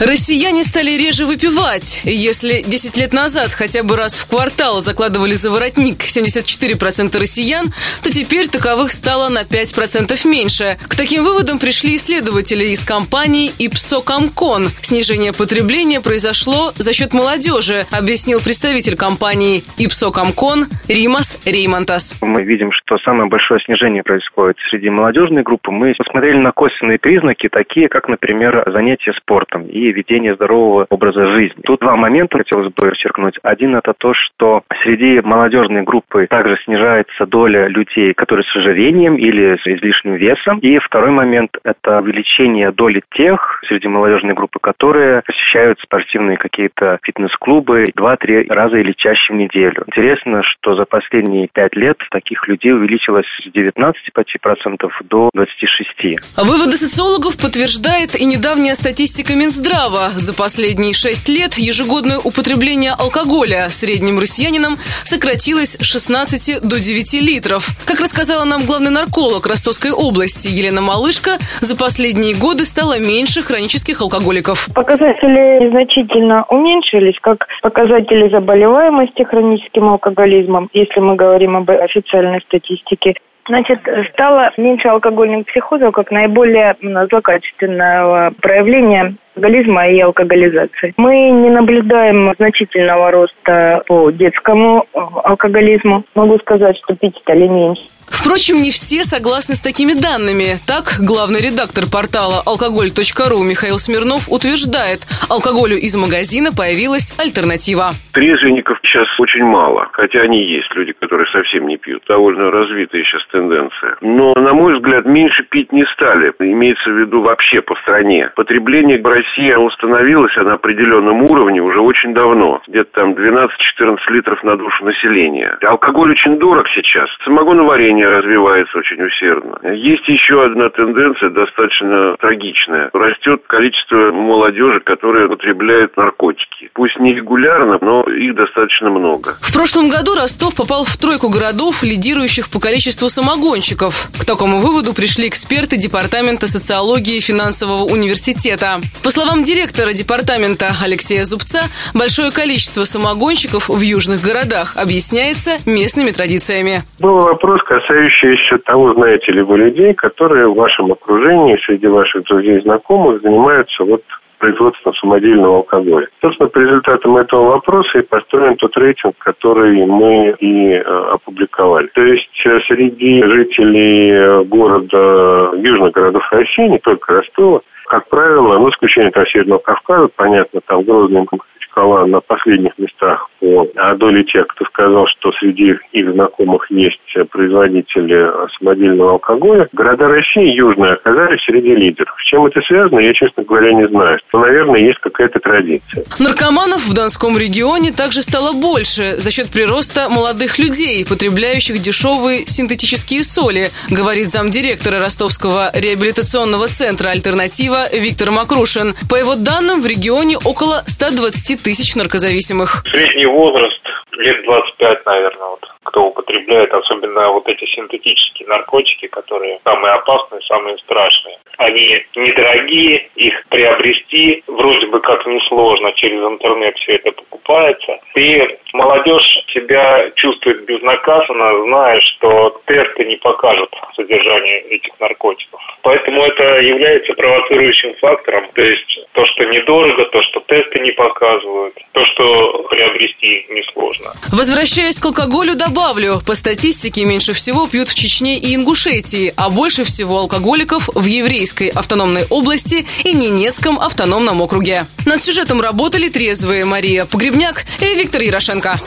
Россияне стали реже выпивать. Если 10 лет назад хотя бы раз в квартал закладывали за воротник 74% россиян, то теперь таковых стало на 5% меньше. К таким выводам пришли исследователи из компании Ipsocomcon. Снижение потребления произошло за счет молодежи, объяснил представитель компании Ipsocomcon Римас Реймонтас. Мы видим, что самое большое снижение происходит среди молодежной группы. Мы посмотрели на косвенные признаки, такие как, например, занятия спортом и ведения здорового образа жизни. Тут два момента хотелось бы подчеркнуть. Один это то, что среди молодежной группы также снижается доля людей, которые с ожирением или с излишним весом. И второй момент это увеличение доли тех среди молодежной группы, которые посещают спортивные какие-то фитнес-клубы два-три раза или чаще в неделю. Интересно, что за последние пять лет таких людей увеличилось с 19 почти процентов до 26. Выводы социологов подтверждает и недавняя статистика Минздрава Минздрава. За последние шесть лет ежегодное употребление алкоголя средним россиянином сократилось с 16 до 9 литров. Как рассказала нам главный нарколог Ростовской области Елена Малышка, за последние годы стало меньше хронических алкоголиков. Показатели значительно уменьшились, как показатели заболеваемости хроническим алкоголизмом, если мы говорим об официальной статистике, Значит, стало меньше алкогольных психозов как наиболее злокачественного проявления алкоголизма и алкоголизации. Мы не наблюдаем значительного роста по детскому э, алкоголизму. Могу сказать, что пить стали меньше. Впрочем, не все согласны с такими данными. Так, главный редактор портала алкоголь.ру Михаил Смирнов утверждает, алкоголю из магазина появилась альтернатива. Трезвенников сейчас очень мало, хотя они есть, люди, которые совсем не пьют. Довольно развитая сейчас тенденция. Но, на мой взгляд, меньше пить не стали. Имеется в виду вообще по стране. Потребление в России установилось на определенном уровне уже очень давно. Где-то там 12-14 литров на душу населения. Алкоголь очень дорог сейчас. Самогоноварение развивается очень усердно. Есть еще одна тенденция, достаточно трагичная. Растет количество молодежи, которая употребляет наркотики. Пусть не регулярно, но их достаточно много. В прошлом году Ростов попал в тройку городов, лидирующих по количеству самогонщиков. К такому выводу пришли эксперты Департамента социологии финансового университета. По словам директора департамента Алексея Зубца, большое количество самогонщиков в южных городах объясняется местными традициями. Был вопрос, касающийся того, знаете ли вы людей, которые в вашем окружении, среди ваших друзей и знакомых занимаются вот производством самодельного алкоголя. Собственно, по результатам этого вопроса и построен тот рейтинг, который мы и э, опубликовали. То есть э, среди жителей э, города, южных городов России, не только Ростова, как правило, ну, исключение от Северного Кавказа, понятно, там Грозный Махачкала на последних местах по доле тех, кто сказал, что среди их знакомых есть производители самодельного алкоголя. Города России южные оказались среди лидеров. С чем это связано, я, честно говоря, не знаю. Но, наверное, есть какая-то традиция. Наркоманов в Донском регионе также стало больше за счет прироста молодых людей, потребляющих дешевые синтетические соли, говорит замдиректора Ростовского реабилитационного центра «Альтернатива» Виктор Макрушин. По его данным, в регионе около 120 тысяч наркозависимых. Средний возраст лет 25, наверное, вот кто употребляет особенно вот эти синтетические наркотики, которые самые опасные, самые страшные. Они недорогие, их приобрести вроде бы как несложно, через интернет все это покупается. И молодежь себя чувствует безнаказанно, зная, что тесты не покажут содержание этих наркотиков. Поэтому это является провоцирующим фактором. То есть то, что недорого, то, что тесты не показывают, то, что приобрести несложно. Возвращаясь к алкоголю, добавлю, по статистике меньше всего пьют в Чечне и Ингушетии, а больше всего алкоголиков в Еврейской автономной области и Ненецком автономном округе. Над сюжетом работали трезвые Мария Погребняк и Виктор Ярошенко.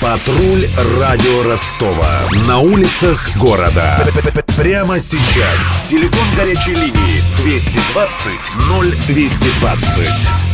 Патруль радио Ростова. На улицах города. Прямо сейчас. Телефон горячей линии 220 0220.